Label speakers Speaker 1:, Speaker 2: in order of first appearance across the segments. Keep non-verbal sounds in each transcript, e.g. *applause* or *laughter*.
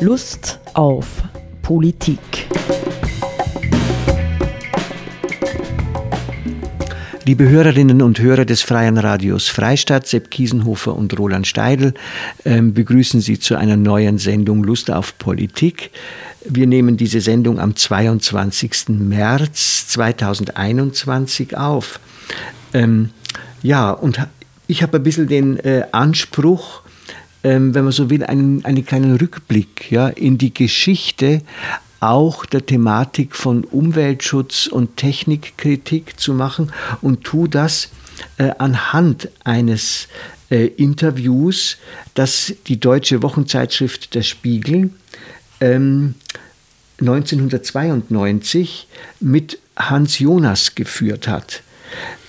Speaker 1: Lust auf Politik.
Speaker 2: Liebe Hörerinnen und Hörer des Freien Radios Freistadt, Sepp Kiesenhofer und Roland Steidl äh, begrüßen Sie zu einer neuen Sendung Lust auf Politik. Wir nehmen diese Sendung am 22. März 2021 auf. Ähm, ja, und ich habe ein bisschen den äh, Anspruch, ähm, wenn man so will, einen, einen kleinen Rückblick ja, in die Geschichte auch der Thematik von Umweltschutz und Technikkritik zu machen und tu das äh, anhand eines äh, Interviews, das die deutsche Wochenzeitschrift Der Spiegel ähm, 1992 mit Hans Jonas geführt hat.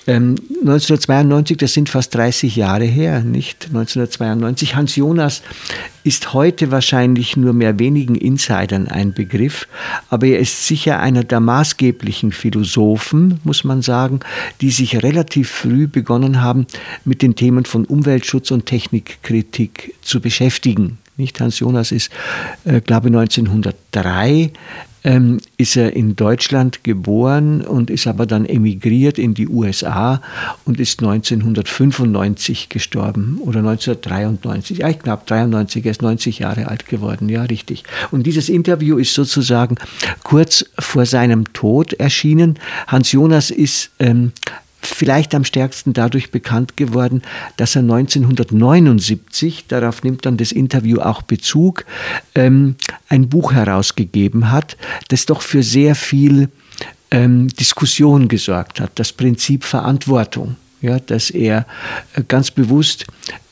Speaker 2: 1992, ähm, das sind fast 30 Jahre her, nicht 1992. Hans Jonas ist heute wahrscheinlich nur mehr wenigen Insidern ein Begriff, aber er ist sicher einer der maßgeblichen Philosophen, muss man sagen, die sich relativ früh begonnen haben, mit den Themen von Umweltschutz und Technikkritik zu beschäftigen. Nicht Hans Jonas ist, äh, glaube 1903 ähm, ist er in Deutschland geboren und ist aber dann emigriert in die USA und ist 1995 gestorben oder 1993. Ja, ich glaube 93, er ist 90 Jahre alt geworden, ja, richtig. Und dieses Interview ist sozusagen kurz vor seinem Tod erschienen. Hans Jonas ist ähm, vielleicht am stärksten dadurch bekannt geworden, dass er 1979, darauf nimmt dann das Interview auch Bezug, ähm, ein Buch herausgegeben hat, das doch für sehr viel ähm, Diskussion gesorgt hat, das Prinzip Verantwortung. Ja, dass er äh, ganz bewusst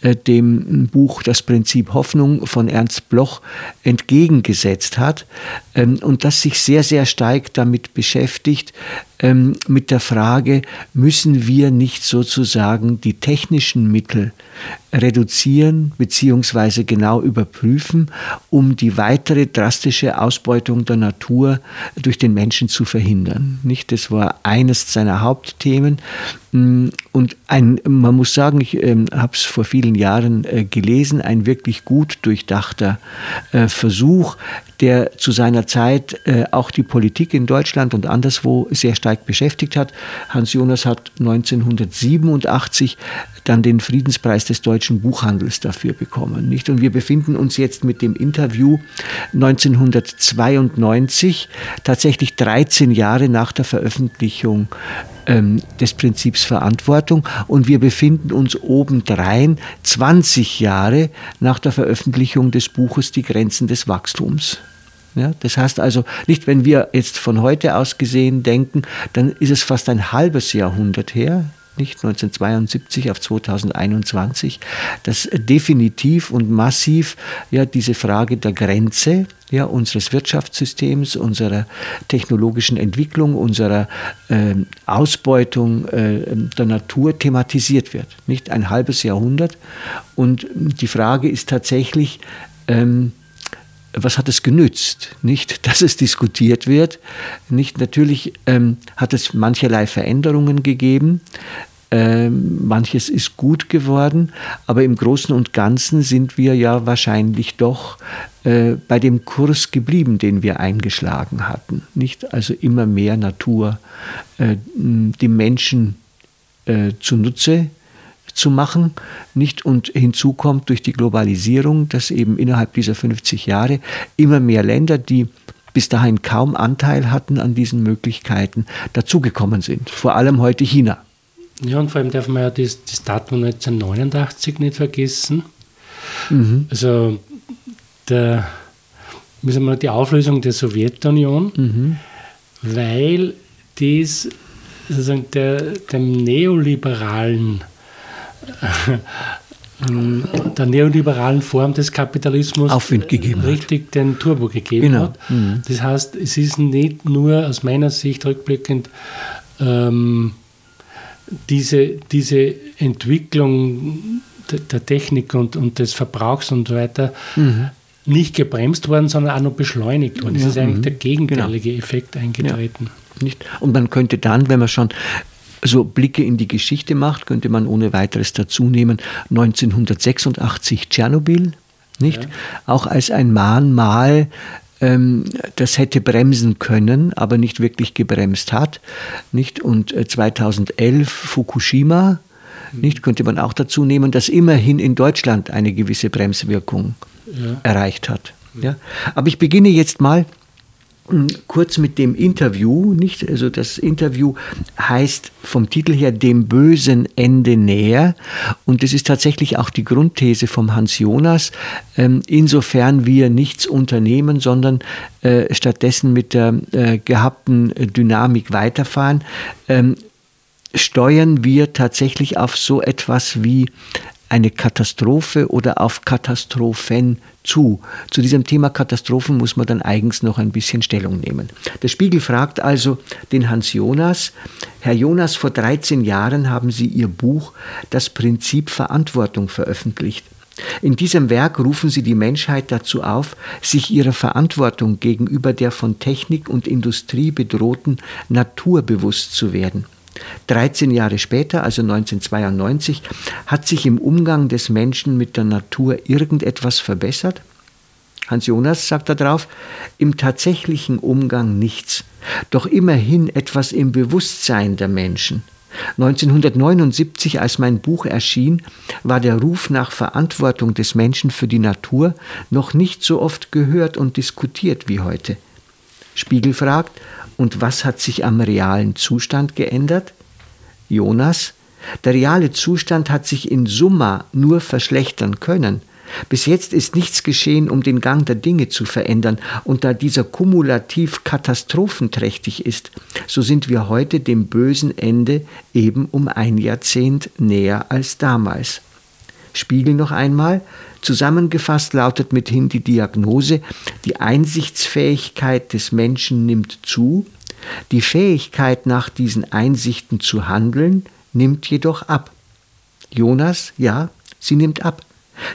Speaker 2: dem Buch Das Prinzip Hoffnung von Ernst Bloch entgegengesetzt hat ähm, und das sich sehr, sehr stark damit beschäftigt, ähm, mit der Frage, müssen wir nicht sozusagen die technischen Mittel reduzieren bzw. genau überprüfen, um die weitere drastische Ausbeutung der Natur durch den Menschen zu verhindern. Nicht? Das war eines seiner Hauptthemen. Mm, und ein, man muss sagen, ich äh, habe es vor vielen Jahren äh, gelesen, ein wirklich gut durchdachter äh, Versuch, der zu seiner Zeit äh, auch die Politik in Deutschland und anderswo sehr stark beschäftigt hat. Hans Jonas hat 1987 dann den Friedenspreis des deutschen Buchhandels dafür bekommen. Nicht? Und wir befinden uns jetzt mit dem Interview 1992, tatsächlich 13 Jahre nach der Veröffentlichung ähm, des Prinzips Verantwortung. Und wir befinden uns obendrein 20 Jahre nach der Veröffentlichung des Buches Die Grenzen des Wachstums. Ja, das heißt also, nicht wenn wir jetzt von heute aus gesehen denken, dann ist es fast ein halbes Jahrhundert her, nicht 1972 auf 2021, dass definitiv und massiv ja diese Frage der Grenze ja, unseres Wirtschaftssystems, unserer technologischen Entwicklung, unserer äh, Ausbeutung äh, der Natur thematisiert wird. Nicht ein halbes Jahrhundert. Und die Frage ist tatsächlich, ähm, was hat es genützt? Nicht, *laughs* dass es diskutiert wird. Nicht, natürlich ähm, hat es mancherlei Veränderungen gegeben. Ähm, manches ist gut geworden, aber im Großen und Ganzen sind wir ja wahrscheinlich doch äh, bei dem Kurs geblieben, den wir eingeschlagen hatten. Nicht also immer mehr Natur äh, dem Menschen äh, zunutze zu machen. Nicht und hinzu kommt durch die Globalisierung, dass eben innerhalb dieser 50 Jahre immer mehr Länder, die bis dahin kaum Anteil hatten an diesen Möglichkeiten, dazugekommen sind. Vor allem heute China.
Speaker 3: Ja, und vor allem darf man ja das, das Datum 1989 nicht vergessen. Mhm. Also der, müssen wir die Auflösung der Sowjetunion, mhm. weil dies sozusagen der, dem neoliberalen *laughs* der neoliberalen Form des Kapitalismus
Speaker 2: Aufwind gegeben
Speaker 3: richtig hat. den Turbo gegeben genau. hat. Mhm. Das heißt, es ist nicht nur aus meiner Sicht rückblickend ähm, diese, diese Entwicklung der Technik und, und des Verbrauchs und so weiter mhm. nicht gebremst worden, sondern auch noch beschleunigt worden. Ja, es ist eigentlich mhm. der gegenteilige genau. Effekt eingetreten.
Speaker 2: Ja, nicht? Und man könnte dann, wenn man schon so Blicke in die Geschichte macht, könnte man ohne weiteres dazu nehmen 1986 Tschernobyl, nicht? Ja. Auch als ein Mahnmal, ähm, das hätte bremsen können, aber nicht wirklich gebremst hat, nicht? Und 2011 äh, Fukushima, mhm. nicht? Könnte man auch dazu nehmen, dass immerhin in Deutschland eine gewisse Bremswirkung ja. erreicht hat. Ja? Aber ich beginne jetzt mal kurz mit dem Interview, nicht? Also das Interview heißt vom Titel her dem bösen Ende näher und das ist tatsächlich auch die Grundthese vom Hans Jonas, ähm, insofern wir nichts unternehmen, sondern äh, stattdessen mit der äh, gehabten Dynamik weiterfahren, ähm, steuern wir tatsächlich auf so etwas wie eine Katastrophe oder auf Katastrophen zu. Zu diesem Thema Katastrophen muss man dann eigens noch ein bisschen Stellung nehmen. Der Spiegel fragt also den Hans Jonas, Herr Jonas, vor 13 Jahren haben Sie Ihr Buch Das Prinzip Verantwortung veröffentlicht. In diesem Werk rufen Sie die Menschheit dazu auf, sich ihrer Verantwortung gegenüber der von Technik und Industrie bedrohten Natur bewusst zu werden. 13 Jahre später, also 1992, hat sich im Umgang des Menschen mit der Natur irgendetwas verbessert? Hans Jonas sagt darauf, im tatsächlichen Umgang nichts, doch immerhin etwas im Bewusstsein der Menschen. 1979, als mein Buch erschien, war der Ruf nach Verantwortung des Menschen für die Natur noch nicht so oft gehört und diskutiert wie heute. Spiegel fragt, und was hat sich am realen Zustand geändert? Jonas, der reale Zustand hat sich in Summa nur verschlechtern können. Bis jetzt ist nichts geschehen, um den Gang der Dinge zu verändern, und da dieser kumulativ katastrophenträchtig ist, so sind wir heute dem bösen Ende eben um ein Jahrzehnt näher als damals. Spiegel noch einmal, zusammengefasst lautet mithin die Diagnose, die Einsichtsfähigkeit des Menschen nimmt zu, die Fähigkeit nach diesen Einsichten zu handeln nimmt jedoch ab. Jonas, ja, sie nimmt ab.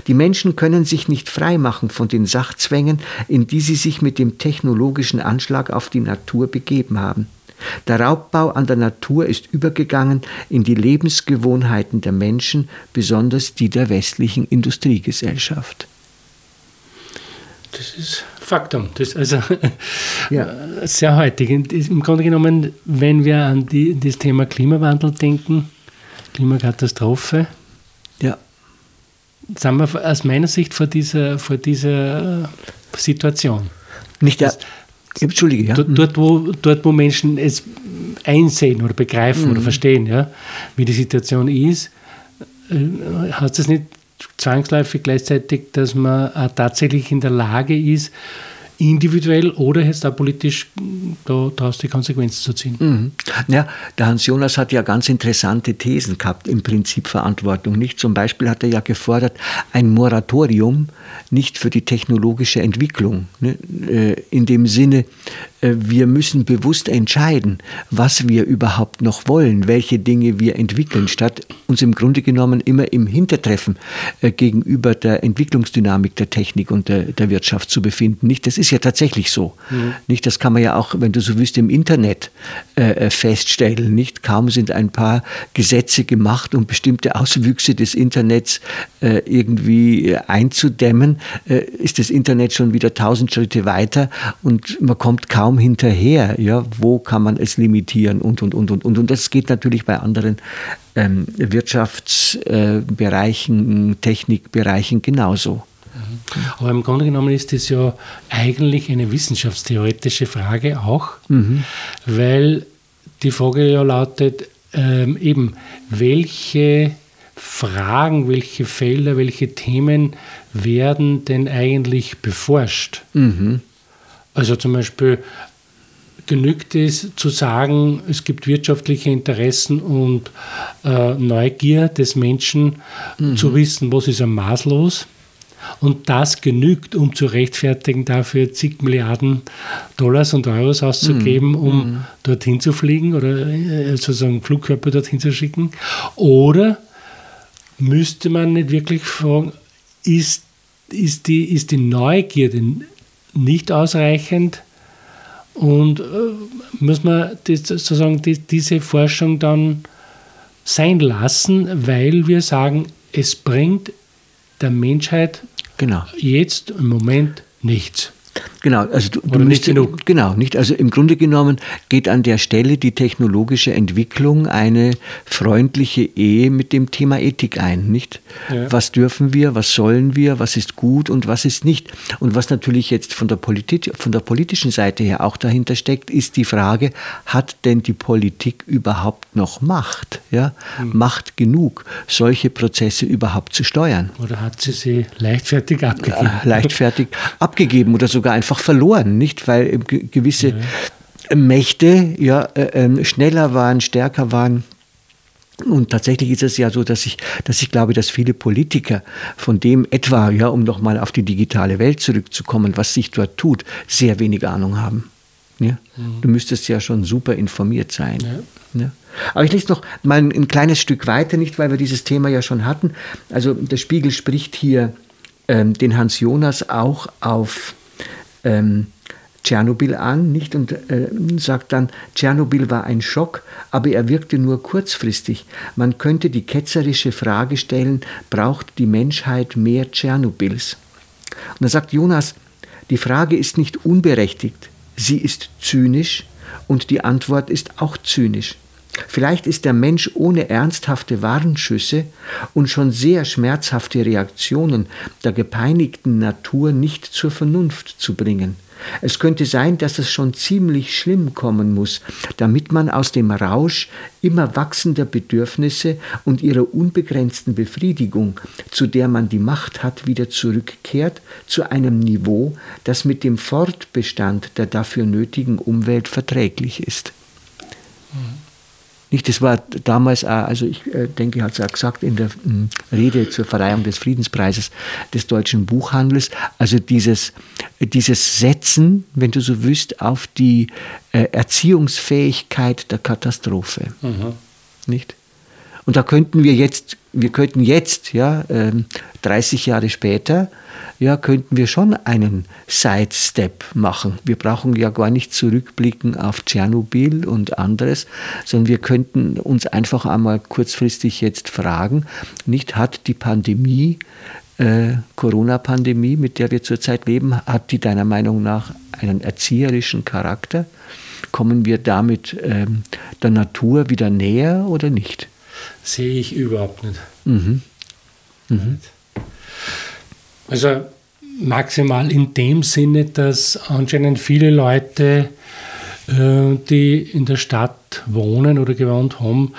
Speaker 2: Die Menschen können sich nicht freimachen von den Sachzwängen, in die sie sich mit dem technologischen Anschlag auf die Natur begeben haben. Der Raubbau an der Natur ist übergegangen in die Lebensgewohnheiten der Menschen, besonders die der westlichen Industriegesellschaft.
Speaker 3: Das ist Faktum. Das ist also ja. *laughs* sehr heutig. Im Grunde genommen, wenn wir an die, das Thema Klimawandel denken, Klimakatastrophe, ja. sind wir aus meiner Sicht vor dieser, vor dieser Situation.
Speaker 2: Nicht der, Entschuldige,
Speaker 3: ja. Dort, dort, wo, dort, wo Menschen es einsehen oder begreifen mhm. oder verstehen, ja, wie die Situation ist, äh, hat es nicht zwangsläufig gleichzeitig, dass man auch tatsächlich in der Lage ist, individuell oder jetzt auch politisch daraus die Konsequenzen zu ziehen. Mhm.
Speaker 2: Ja, der Hans Jonas hat ja ganz interessante Thesen gehabt im Prinzip Verantwortung. Nicht zum Beispiel hat er ja gefordert, ein Moratorium nicht für die technologische Entwicklung. Ne? Äh, in dem Sinne, wir müssen bewusst entscheiden, was wir überhaupt noch wollen, welche Dinge wir entwickeln, statt uns im Grunde genommen immer im Hintertreffen äh, gegenüber der Entwicklungsdynamik der Technik und der, der Wirtschaft zu befinden. Nicht, das ist ja tatsächlich so. Mhm. Nicht, das kann man ja auch, wenn du so willst, im Internet äh, feststellen. Nicht, kaum sind ein paar Gesetze gemacht, um bestimmte Auswüchse des Internets äh, irgendwie einzudämmen, äh, ist das Internet schon wieder tausend Schritte weiter und man kommt kaum kaum hinterher. Ja, wo kann man es limitieren und und und und und. Und das geht natürlich bei anderen ähm, Wirtschaftsbereichen, äh, Technikbereichen genauso.
Speaker 3: Mhm. Aber im Grunde genommen ist das ja eigentlich eine wissenschaftstheoretische Frage auch, mhm. weil die Frage ja lautet, ähm, eben, welche Fragen, welche Felder, welche Themen werden denn eigentlich beforscht? Mhm. Also zum Beispiel genügt es zu sagen, es gibt wirtschaftliche Interessen und äh, Neugier des Menschen mhm. zu wissen, was ist am Mars los. Und das genügt, um zu rechtfertigen, dafür zig Milliarden Dollars und Euros auszugeben, mhm. um mhm. dorthin zu fliegen oder äh, sozusagen Flugkörper dorthin zu schicken. Oder müsste man nicht wirklich fragen, ist, ist, die, ist die Neugierde nicht ausreichend und äh, muss man das, sozusagen die, diese Forschung dann sein lassen, weil wir sagen, es bringt der Menschheit genau. jetzt im Moment nichts.
Speaker 2: Genau, also du, du nicht genug. Genau, nicht. Also im Grunde genommen geht an der Stelle die technologische Entwicklung eine freundliche Ehe mit dem Thema Ethik ein, nicht? Ja. Was dürfen wir, was sollen wir, was ist gut und was ist nicht? Und was natürlich jetzt von der, Politik, von der politischen Seite her auch dahinter steckt, ist die Frage, hat denn die Politik überhaupt noch Macht? Ja? Hm. Macht genug, solche Prozesse überhaupt zu steuern?
Speaker 3: Oder hat sie sie leichtfertig abgegeben?
Speaker 2: Äh, leichtfertig abgegeben oder sogar einfach verloren, nicht? Weil gewisse ja. Mächte ja, äh, ähm, schneller waren, stärker waren. Und tatsächlich ist es ja so, dass ich, dass ich glaube, dass viele Politiker von dem etwa, ja, um nochmal auf die digitale Welt zurückzukommen, was sich dort tut, sehr wenig Ahnung haben. Ja? Mhm. Du müsstest ja schon super informiert sein. Ja. Ja? Aber ich lese noch mal ein, ein, kleines Stück weiter, nicht weil wir dieses Thema ja schon hatten. Also der Spiegel spricht hier ähm, den Hans Jonas auch auf ähm, Tschernobyl an, nicht? Und äh, sagt dann, Tschernobyl war ein Schock, aber er wirkte nur kurzfristig. Man könnte die ketzerische Frage stellen, braucht die Menschheit mehr Tschernobyls? Und dann sagt Jonas, die Frage ist nicht unberechtigt, sie ist zynisch und die Antwort ist auch zynisch. Vielleicht ist der Mensch ohne ernsthafte Warnschüsse und schon sehr schmerzhafte Reaktionen der gepeinigten Natur nicht zur Vernunft zu bringen. Es könnte sein, dass es schon ziemlich schlimm kommen muss, damit man aus dem Rausch immer wachsender Bedürfnisse und ihrer unbegrenzten Befriedigung, zu der man die Macht hat, wieder zurückkehrt zu einem Niveau, das mit dem Fortbestand der dafür nötigen Umwelt verträglich ist. Nicht, das war damals, auch, also ich äh, denke, hat es auch gesagt in der hm, Rede zur Verleihung des Friedenspreises des deutschen Buchhandels, also dieses, dieses Setzen, wenn du so willst, auf die äh, Erziehungsfähigkeit der Katastrophe. Mhm. Nicht? Und da könnten wir jetzt, wir könnten jetzt, ja, 30 ähm, Jahre später, ja, könnten wir schon einen Sidestep machen. Wir brauchen ja gar nicht zurückblicken auf Tschernobyl und anderes, sondern wir könnten uns einfach einmal kurzfristig jetzt fragen, nicht hat die Pandemie, äh, Corona-Pandemie, mit der wir zurzeit leben, hat die deiner Meinung nach einen erzieherischen Charakter? Kommen wir damit ähm, der Natur wieder näher oder nicht?
Speaker 3: Sehe ich überhaupt nicht. Mhm. Mhm. Also maximal in dem Sinne, dass anscheinend viele Leute, äh, die in der Stadt wohnen oder gewohnt haben,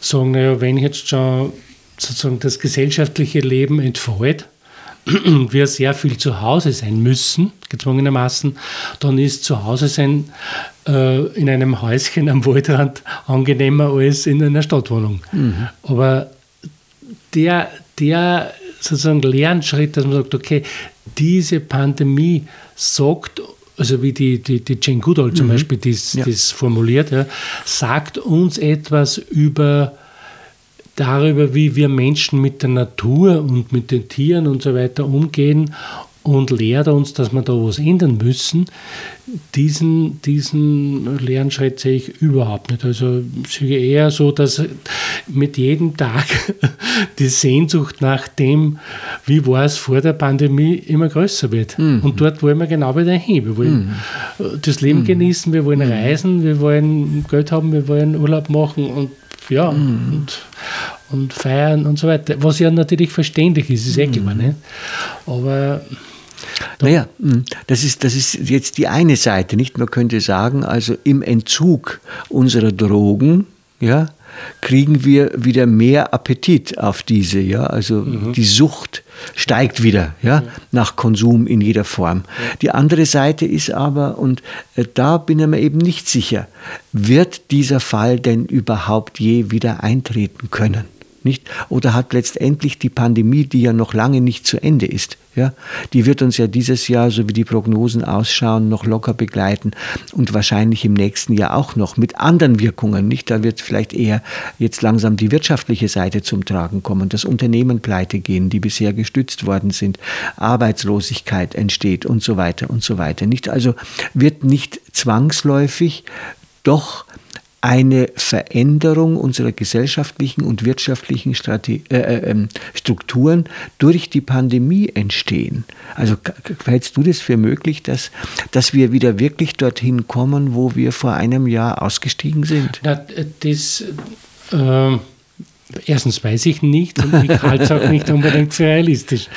Speaker 3: sagen, naja, wenn jetzt schon sozusagen das gesellschaftliche Leben entfällt, *clears throat* wir sehr viel zu Hause sein müssen, gezwungenermaßen, dann ist zu Hause sein äh, in einem Häuschen am Waldrand angenehmer als in einer Stadtwohnung. Mhm. Aber der, der sozusagen Lernschritt, dass man sagt, okay, diese Pandemie sagt, also wie die, die, die Jane Goodall zum mhm. Beispiel das, ja. formuliert, ja, sagt uns etwas über darüber, wie wir Menschen mit der Natur und mit den Tieren und so weiter umgehen und lehrt uns, dass wir da was ändern müssen. Diesen, diesen Lernschritt sehe ich überhaupt nicht. Also ich sehe eher so, dass mit jedem Tag *laughs* die Sehnsucht nach dem, wie war es vor der Pandemie, immer größer wird. Mhm. Und dort wollen wir genau wieder hin. Wir wollen mhm. das Leben mhm. genießen, wir wollen mhm. reisen, wir wollen Geld haben, wir wollen Urlaub machen und ja, mhm. und, und feiern und so weiter. Was ja natürlich verständlich ist, ist eh klar. Ne? Aber
Speaker 2: naja, hm, das ist, das ist jetzt die eine Seite, nicht? Man könnte sagen, also im Entzug unserer Drogen, ja, kriegen wir wieder mehr Appetit auf diese, ja, also mhm. die Sucht steigt wieder, ja, mhm. nach Konsum in jeder Form. Ja. Die andere Seite ist aber, und äh, da bin ich mir eben nicht sicher, wird dieser Fall denn überhaupt je wieder eintreten können? Nicht? Oder hat letztendlich die Pandemie, die ja noch lange nicht zu Ende ist, ja, die wird uns ja dieses Jahr, so wie die Prognosen ausschauen, noch locker begleiten und wahrscheinlich im nächsten Jahr auch noch mit anderen Wirkungen. Nicht? Da wird vielleicht eher jetzt langsam die wirtschaftliche Seite zum Tragen kommen, dass Unternehmen pleite gehen, die bisher gestützt worden sind, Arbeitslosigkeit entsteht und so weiter und so weiter. Nicht? Also wird nicht zwangsläufig doch eine Veränderung unserer gesellschaftlichen und wirtschaftlichen Strate äh, äh, ähm, Strukturen durch die Pandemie entstehen. Also hältst du das für möglich, dass, dass wir wieder wirklich dorthin kommen, wo wir vor einem Jahr ausgestiegen sind?
Speaker 3: Na, das, äh, erstens weiß ich nicht und ich halte es auch nicht *laughs* unbedingt für realistisch.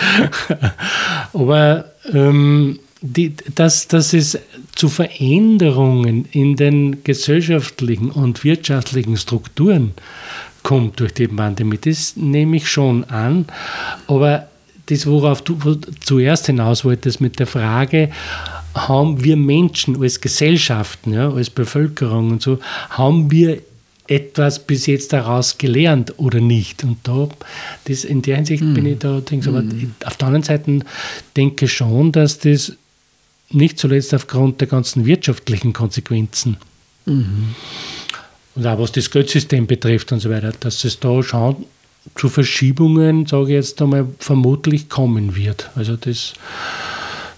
Speaker 3: Aber ähm, die, dass, dass es zu Veränderungen in den gesellschaftlichen und wirtschaftlichen Strukturen kommt durch die Pandemie, das nehme ich schon an. Aber das, worauf du zuerst hinaus wolltest mit der Frage, haben wir Menschen als Gesellschaften, ja, als Bevölkerung und so, haben wir etwas bis jetzt daraus gelernt oder nicht? Und da, das, in der Hinsicht mm. bin ich da, denke, aber mm. auf der anderen Seite denke ich schon, dass das nicht zuletzt aufgrund der ganzen wirtschaftlichen Konsequenzen. Mhm. Und auch was das Geldsystem betrifft und so weiter, dass es da schon zu Verschiebungen, sage ich jetzt einmal, vermutlich kommen wird. Also das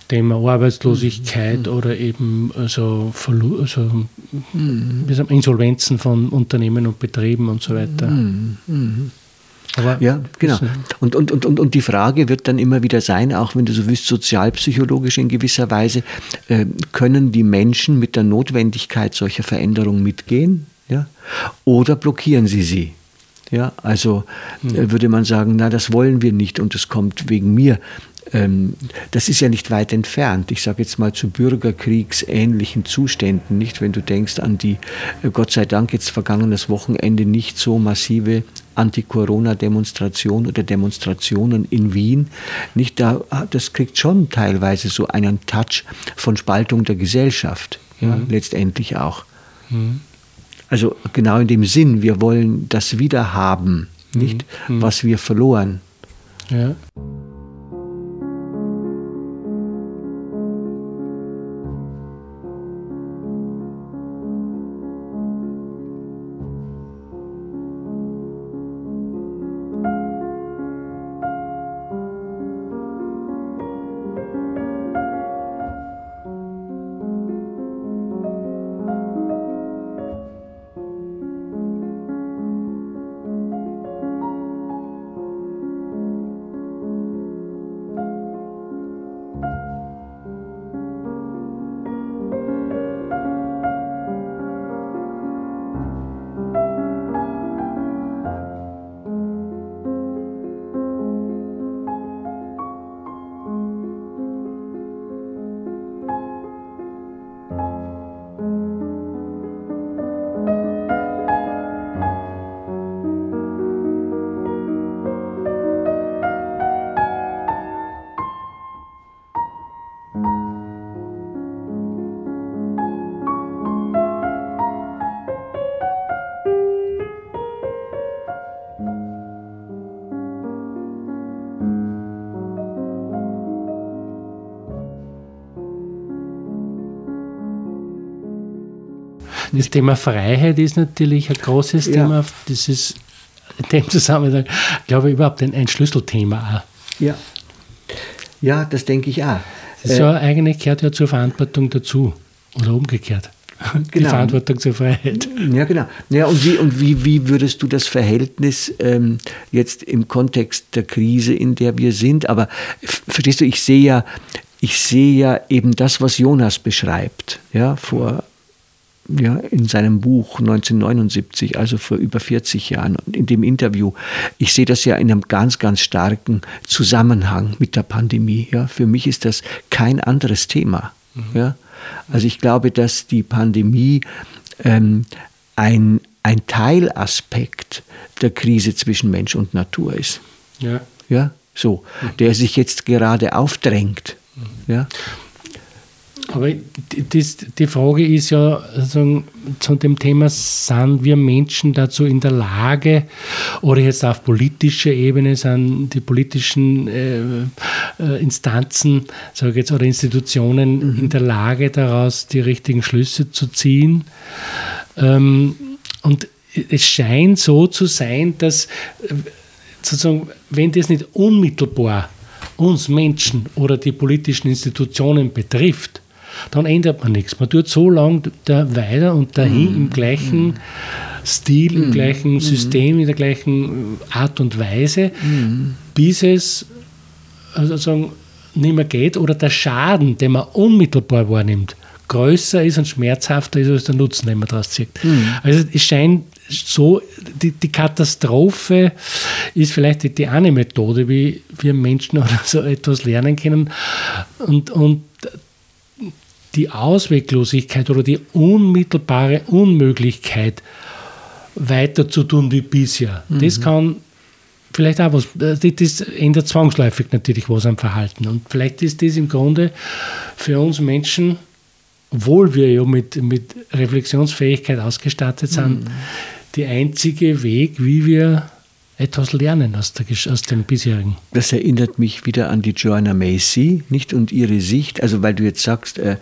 Speaker 3: Thema Arbeitslosigkeit mhm. oder eben also, Verlu also mhm. Insolvenzen von Unternehmen und Betrieben und so weiter. Mhm.
Speaker 2: Mhm. Aber ja, genau. Und, und, und, und, und die Frage wird dann immer wieder sein, auch wenn du so willst, sozialpsychologisch in gewisser Weise, äh, können die Menschen mit der Notwendigkeit solcher Veränderungen mitgehen? Ja? Oder blockieren sie sie? Ja, also hm. würde man sagen, na, das wollen wir nicht und es kommt wegen mir ähm, das ist ja nicht weit entfernt. Ich sage jetzt mal zu bürgerkriegsähnlichen Zuständen, nicht wenn du denkst an die, äh, Gott sei Dank jetzt vergangenes Wochenende nicht so massive Anti-Corona-Demonstration oder Demonstrationen in Wien. Nicht da, das kriegt schon teilweise so einen Touch von Spaltung der Gesellschaft, ja, mhm. letztendlich auch. Mhm. Also genau in dem Sinn, wir wollen das wiederhaben, nicht, mhm. was wir verloren. Ja. Das Thema Freiheit ist natürlich ein großes ja. Thema. Das ist in dem Zusammenhang, glaube ich, überhaupt ein, ein Schlüsselthema auch. Ja. Ja, das denke ich auch.
Speaker 3: Ist ja, äh, eigentlich gehört ja zur Verantwortung dazu. Oder umgekehrt. Die genau. Verantwortung zur Freiheit.
Speaker 2: Ja, genau. Ja, und wie, und wie, wie würdest du das Verhältnis ähm, jetzt im Kontext der Krise, in der wir sind, aber verstehst du, ich sehe ja, ich sehe ja eben das, was Jonas beschreibt, ja, vor ja, in seinem Buch 1979, also vor über 40 Jahren, in dem Interview. Ich sehe das ja in einem ganz, ganz starken Zusammenhang mit der Pandemie. Ja. Für mich ist das kein anderes Thema. Mhm. Ja. Also ich glaube, dass die Pandemie ähm, ein, ein Teilaspekt der Krise zwischen Mensch und Natur ist. Ja. Ja, so, mhm. der sich jetzt gerade aufdrängt. Mhm. Ja.
Speaker 3: Aber das, die Frage ist ja also, zu dem Thema, sind wir Menschen dazu in der Lage, oder jetzt auf politischer Ebene sind die politischen äh, äh, Instanzen sage jetzt, oder Institutionen mhm. in der Lage, daraus die richtigen Schlüsse zu ziehen? Ähm, und es scheint so zu sein, dass äh, sozusagen, wenn das nicht unmittelbar uns Menschen oder die politischen Institutionen betrifft, dann ändert man nichts. Man tut so lange da weiter und dahin mhm. im gleichen mhm. Stil, im mhm. gleichen mhm. System, in der gleichen Art und Weise, mhm. bis es also sagen, nicht mehr geht oder der Schaden, den man unmittelbar wahrnimmt, größer ist und schmerzhafter ist als der Nutzen, den man daraus zieht. Also es scheint so, die, die Katastrophe ist vielleicht die, die eine Methode, wie wir Menschen *laughs* oder so etwas lernen können. Und, und die Ausweglosigkeit oder die unmittelbare Unmöglichkeit, weiter zu tun wie bisher, mhm. das kann vielleicht auch was, das ändert zwangsläufig natürlich was am Verhalten. Und vielleicht ist das im Grunde für uns Menschen obwohl wir ja mit, mit Reflexionsfähigkeit ausgestattet sind, mhm. der einzige Weg, wie wir etwas lernen aus, der, aus dem bisherigen.
Speaker 2: Das erinnert mich wieder an die Joanna Macy, nicht? Und ihre Sicht, also weil du jetzt sagst, äh,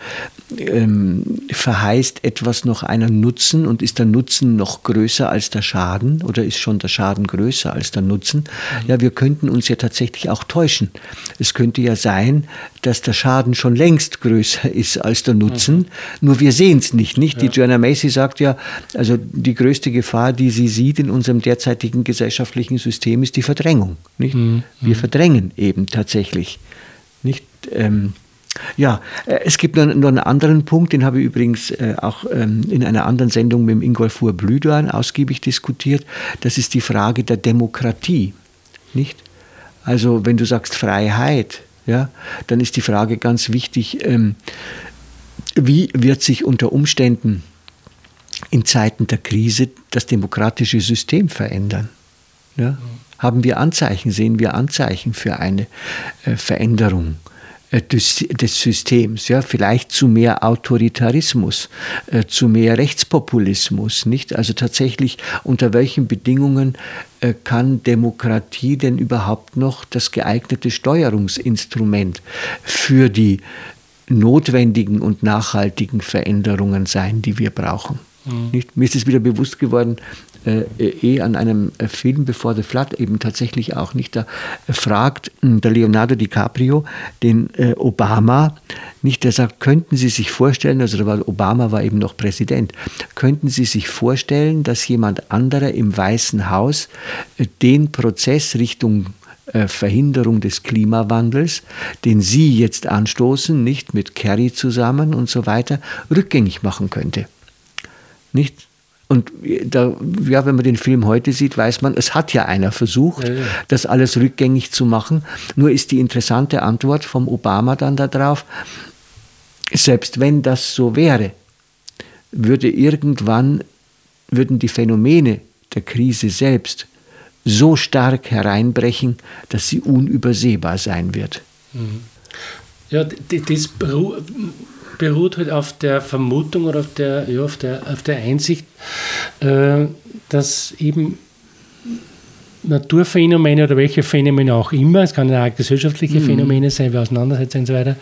Speaker 2: ähm, verheißt etwas noch einen Nutzen und ist der Nutzen noch größer als der Schaden oder ist schon der Schaden größer als der Nutzen? Mhm. Ja, wir könnten uns ja tatsächlich auch täuschen. Es könnte ja sein, dass der Schaden schon längst größer ist als der Nutzen, mhm. nur wir sehen es nicht, nicht? Ja. Die Joanna Macy sagt ja, also die größte Gefahr, die sie sieht in unserem derzeitigen gesellschaftlichen System, ist die Verdrängung, nicht? Mhm. Wir mhm. verdrängen eben tatsächlich, nicht? Ähm, ja, äh, es gibt noch, noch, einen anderen Punkt, den habe ich übrigens äh, auch ähm, in einer anderen Sendung mit dem Ingolfur Blüdorn ausgiebig diskutiert. Das ist die Frage der Demokratie. Nicht? Also, wenn du sagst Freiheit, ja, dann ist die Frage ganz wichtig, ähm, wie wird sich unter Umständen in Zeiten der Krise das demokratische System verändern? Ja? Haben wir Anzeichen, sehen wir Anzeichen für eine äh, Veränderung? Äh, des, des, Systems, ja, vielleicht zu mehr Autoritarismus, äh, zu mehr Rechtspopulismus, nicht? Also tatsächlich, unter welchen Bedingungen äh, kann Demokratie denn überhaupt noch das geeignete Steuerungsinstrument für die notwendigen und nachhaltigen Veränderungen sein, die wir brauchen? Mhm. Nicht? Mir ist es wieder bewusst geworden, eh an einem äh, Film Before the Flood eben tatsächlich auch nicht. Da fragt hm, der Leonardo DiCaprio den äh, Obama, nicht, der sagt, könnten Sie sich vorstellen, also Obama war eben noch Präsident, könnten Sie sich vorstellen, dass jemand anderer im Weißen Haus äh, den Prozess Richtung äh, Verhinderung des Klimawandels, den Sie jetzt anstoßen, nicht mit Kerry zusammen und so weiter, rückgängig machen könnte. Nicht? Und da, ja, wenn man den Film heute sieht, weiß man, es hat ja einer versucht, ja, ja. das alles rückgängig zu machen. Nur ist die interessante Antwort vom Obama dann darauf, selbst wenn das so wäre, würde irgendwann, würden die Phänomene der Krise selbst so stark hereinbrechen, dass sie unübersehbar sein wird. Mhm.
Speaker 3: Ja, das beruht halt auf der Vermutung oder auf der, ja, auf der, auf der Einsicht, äh, dass eben Naturphänomene oder welche Phänomene auch immer, es kann ja auch gesellschaftliche mhm. Phänomene sein, wie Auseinandersetzungen und so weiter,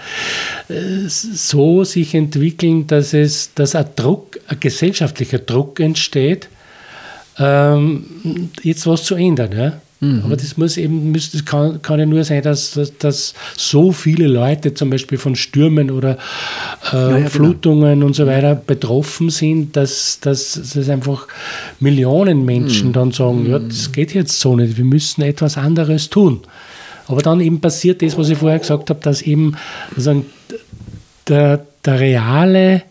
Speaker 3: äh, so sich entwickeln, dass es, dass ein Druck, ein gesellschaftlicher Druck entsteht, ähm, jetzt was zu ändern. Ja? Mhm. Aber das muss eben, das kann, kann ja nur sein, dass, dass, dass, so viele Leute zum Beispiel von Stürmen oder äh, ja, ja, genau. Flutungen genau. und so weiter betroffen sind, dass, dass, dass einfach Millionen Menschen mhm. dann sagen, mhm. ja, das geht jetzt so nicht, wir müssen etwas anderes tun. Aber dann eben passiert das, was ich vorher gesagt habe, dass eben also der, der reale,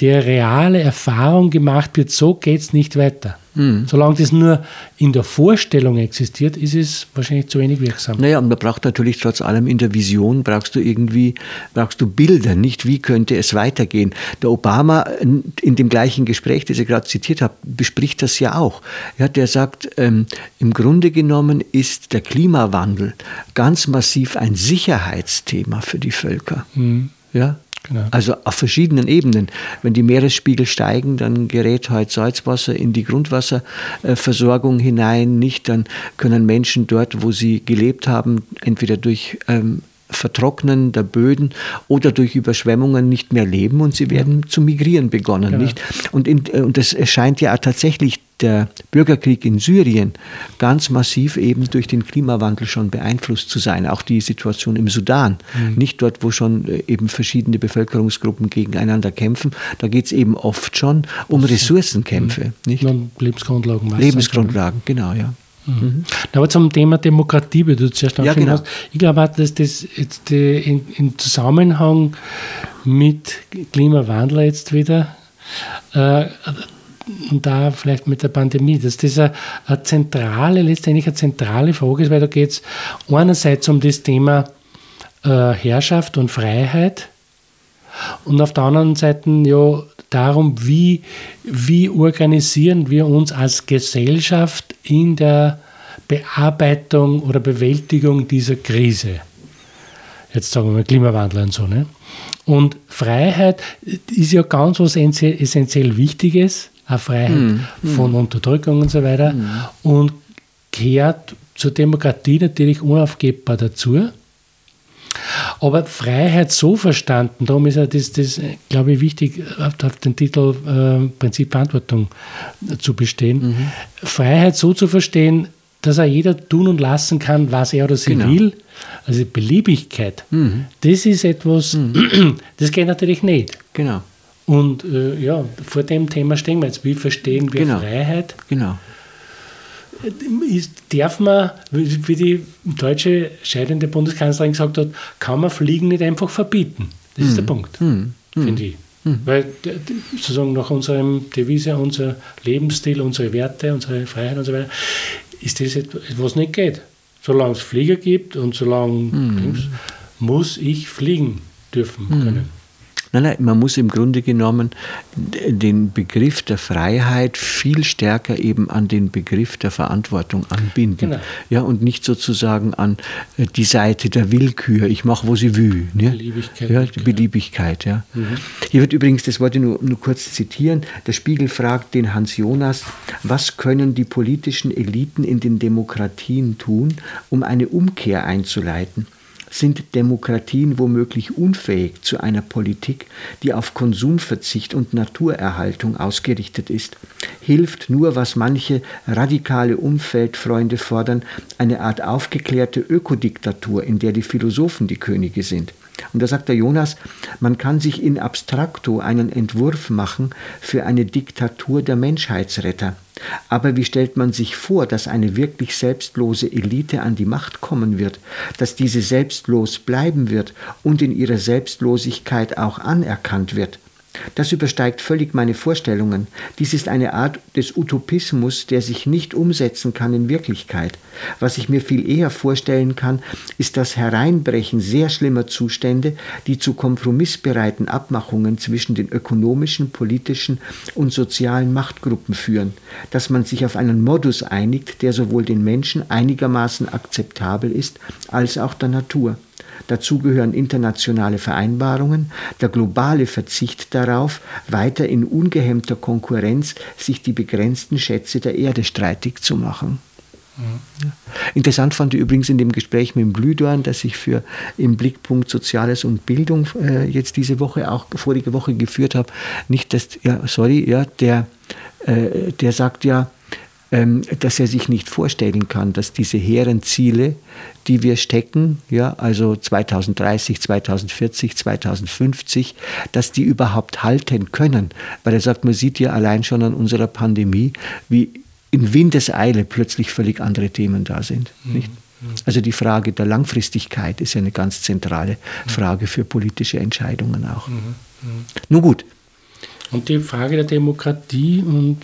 Speaker 3: die reale Erfahrung gemacht wird, so geht es nicht weiter. Mhm. Solange das nur in der Vorstellung existiert, ist es wahrscheinlich zu wenig wirksam.
Speaker 2: Naja, und man braucht natürlich trotz allem in der Vision, brauchst du irgendwie, brauchst du Bilder, nicht wie könnte es weitergehen. Der Obama in dem gleichen Gespräch, das ich gerade zitiert habe, bespricht das ja auch. Ja, der sagt, ähm, im Grunde genommen ist der Klimawandel ganz massiv ein Sicherheitsthema für die Völker. Mhm. Ja, Genau. Also auf verschiedenen Ebenen. Wenn die Meeresspiegel steigen, dann gerät halt Salzwasser in die Grundwasserversorgung hinein. Nicht, dann können Menschen dort, wo sie gelebt haben, entweder durch ähm, Vertrocknen der Böden oder durch Überschwemmungen nicht mehr leben und sie werden ja. zu migrieren begonnen. Genau. Nicht? Und, in, äh, und das scheint ja tatsächlich der Bürgerkrieg in Syrien ganz massiv eben durch den Klimawandel schon beeinflusst zu sein. Auch die Situation im Sudan, mhm. nicht dort, wo schon äh, eben verschiedene Bevölkerungsgruppen gegeneinander kämpfen. Da geht es eben oft schon um Ressourcenkämpfe. Mhm. Nicht?
Speaker 3: Und Lebensgrundlagen.
Speaker 2: Lebensgrundlagen, genau, ja.
Speaker 3: Mhm. Aber zum Thema Demokratie, wie du zuerst
Speaker 2: ja, genau. hast,
Speaker 3: ich glaube auch, dass das jetzt äh, in Zusammenhang mit Klimawandel jetzt wieder äh, und da vielleicht mit der Pandemie, dass das eine, eine zentrale, letztendlich eine zentrale Frage ist, weil da geht es einerseits um das Thema äh, Herrschaft und Freiheit und auf der anderen Seite ja darum, wie, wie organisieren wir uns als Gesellschaft in der Bearbeitung oder Bewältigung dieser Krise. Jetzt sagen wir mal Klimawandel und so. Ne? Und Freiheit ist ja ganz was essentiell Wichtiges eine Freiheit mhm. von Unterdrückung und so weiter mhm. und gehört zur Demokratie natürlich unaufgebbar dazu. Aber Freiheit so verstanden, darum ist ja das, das glaube ich, wichtig, auf den Titel äh, Prinzip Verantwortung zu bestehen. Mhm. Freiheit so zu verstehen, dass auch jeder tun und lassen kann, was er oder sie genau. will. Also Beliebigkeit, mhm. das ist etwas, mhm. *clears throat* das geht natürlich nicht.
Speaker 2: Genau.
Speaker 3: Und äh, ja, vor dem Thema stehen wir jetzt. Wie verstehen wir
Speaker 2: genau.
Speaker 3: Freiheit?
Speaker 2: Genau.
Speaker 3: Ist, darf man, wie die deutsche scheidende Bundeskanzlerin gesagt hat, kann man Fliegen nicht einfach verbieten. Das mhm. ist der mhm. Punkt, mhm. finde ich. Mhm. Weil sozusagen nach unserem Devise, unser Lebensstil, unsere Werte, unsere Freiheit und so weiter, ist das etwas, was nicht geht. Solange es Flieger gibt und solange mhm. muss ich fliegen dürfen können.
Speaker 2: Nein, nein, man muss im Grunde genommen den Begriff der Freiheit viel stärker eben an den Begriff der Verantwortung anbinden. Genau. Ja, und nicht sozusagen an äh, die Seite der Willkür. Ich mache, wo sie will. Ne? Beliebigkeit. Ja, die Beliebigkeit, ja. Mhm. Hier wird übrigens, das wollte ich nur, nur kurz zitieren, der Spiegel fragt den Hans Jonas, was können die politischen Eliten in den Demokratien tun, um eine Umkehr einzuleiten? Sind Demokratien womöglich unfähig zu einer Politik, die auf Konsumverzicht und Naturerhaltung ausgerichtet ist. Hilft nur, was manche radikale Umfeldfreunde fordern, eine Art aufgeklärte Ökodiktatur, in der die Philosophen die Könige sind. Und da sagt der Jonas, man kann sich in abstracto einen Entwurf machen für eine Diktatur der Menschheitsretter. Aber wie stellt man sich vor, dass eine wirklich selbstlose Elite an die Macht kommen wird, dass diese selbstlos bleiben wird und in ihrer Selbstlosigkeit auch anerkannt wird? Das übersteigt völlig meine Vorstellungen. Dies ist eine Art des Utopismus, der sich nicht umsetzen kann in Wirklichkeit. Was ich mir viel eher vorstellen kann, ist das Hereinbrechen sehr schlimmer Zustände, die zu kompromissbereiten Abmachungen zwischen den ökonomischen, politischen und sozialen Machtgruppen führen, dass man sich auf einen Modus einigt, der sowohl den Menschen einigermaßen akzeptabel ist, als auch der Natur. Dazu gehören internationale Vereinbarungen, der globale Verzicht darauf, weiter in ungehemmter Konkurrenz sich die begrenzten Schätze der Erde streitig zu machen. Ja. Interessant fand ich übrigens in dem Gespräch mit dem Blühdorn, das ich für im Blickpunkt Soziales und Bildung äh, jetzt diese Woche, auch vorige Woche geführt habe, nicht, dass, ja, sorry, ja, der, äh, der sagt ja, dass er sich nicht vorstellen kann, dass diese hehren Ziele, die wir stecken, ja, also 2030, 2040, 2050, dass die überhaupt halten können. Weil er sagt, man sieht ja allein schon an unserer Pandemie, wie in Windeseile plötzlich völlig andere Themen da sind. Mhm. Also die Frage der Langfristigkeit ist ja eine ganz zentrale Frage für politische Entscheidungen auch. Mhm. Mhm. Nun gut.
Speaker 3: Und die Frage der Demokratie und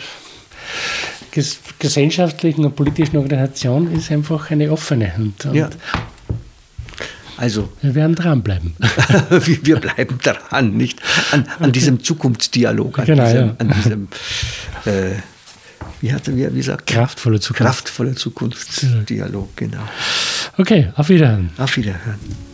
Speaker 3: gesellschaftlichen und politischen Organisation ist einfach eine offene. Und, und
Speaker 2: ja. Also,
Speaker 3: wir werden dranbleiben. *laughs*
Speaker 2: wir bleiben dran, nicht? An, an diesem Zukunftsdialog, an
Speaker 3: genau,
Speaker 2: diesem,
Speaker 3: ja.
Speaker 2: an diesem äh, wie hat wie, wie sagt
Speaker 3: kraftvolle Zukunft.
Speaker 2: Kraftvolle Zukunftsdialog, genau.
Speaker 3: Okay, auf Wiederhören.
Speaker 2: Auf Wiederhören.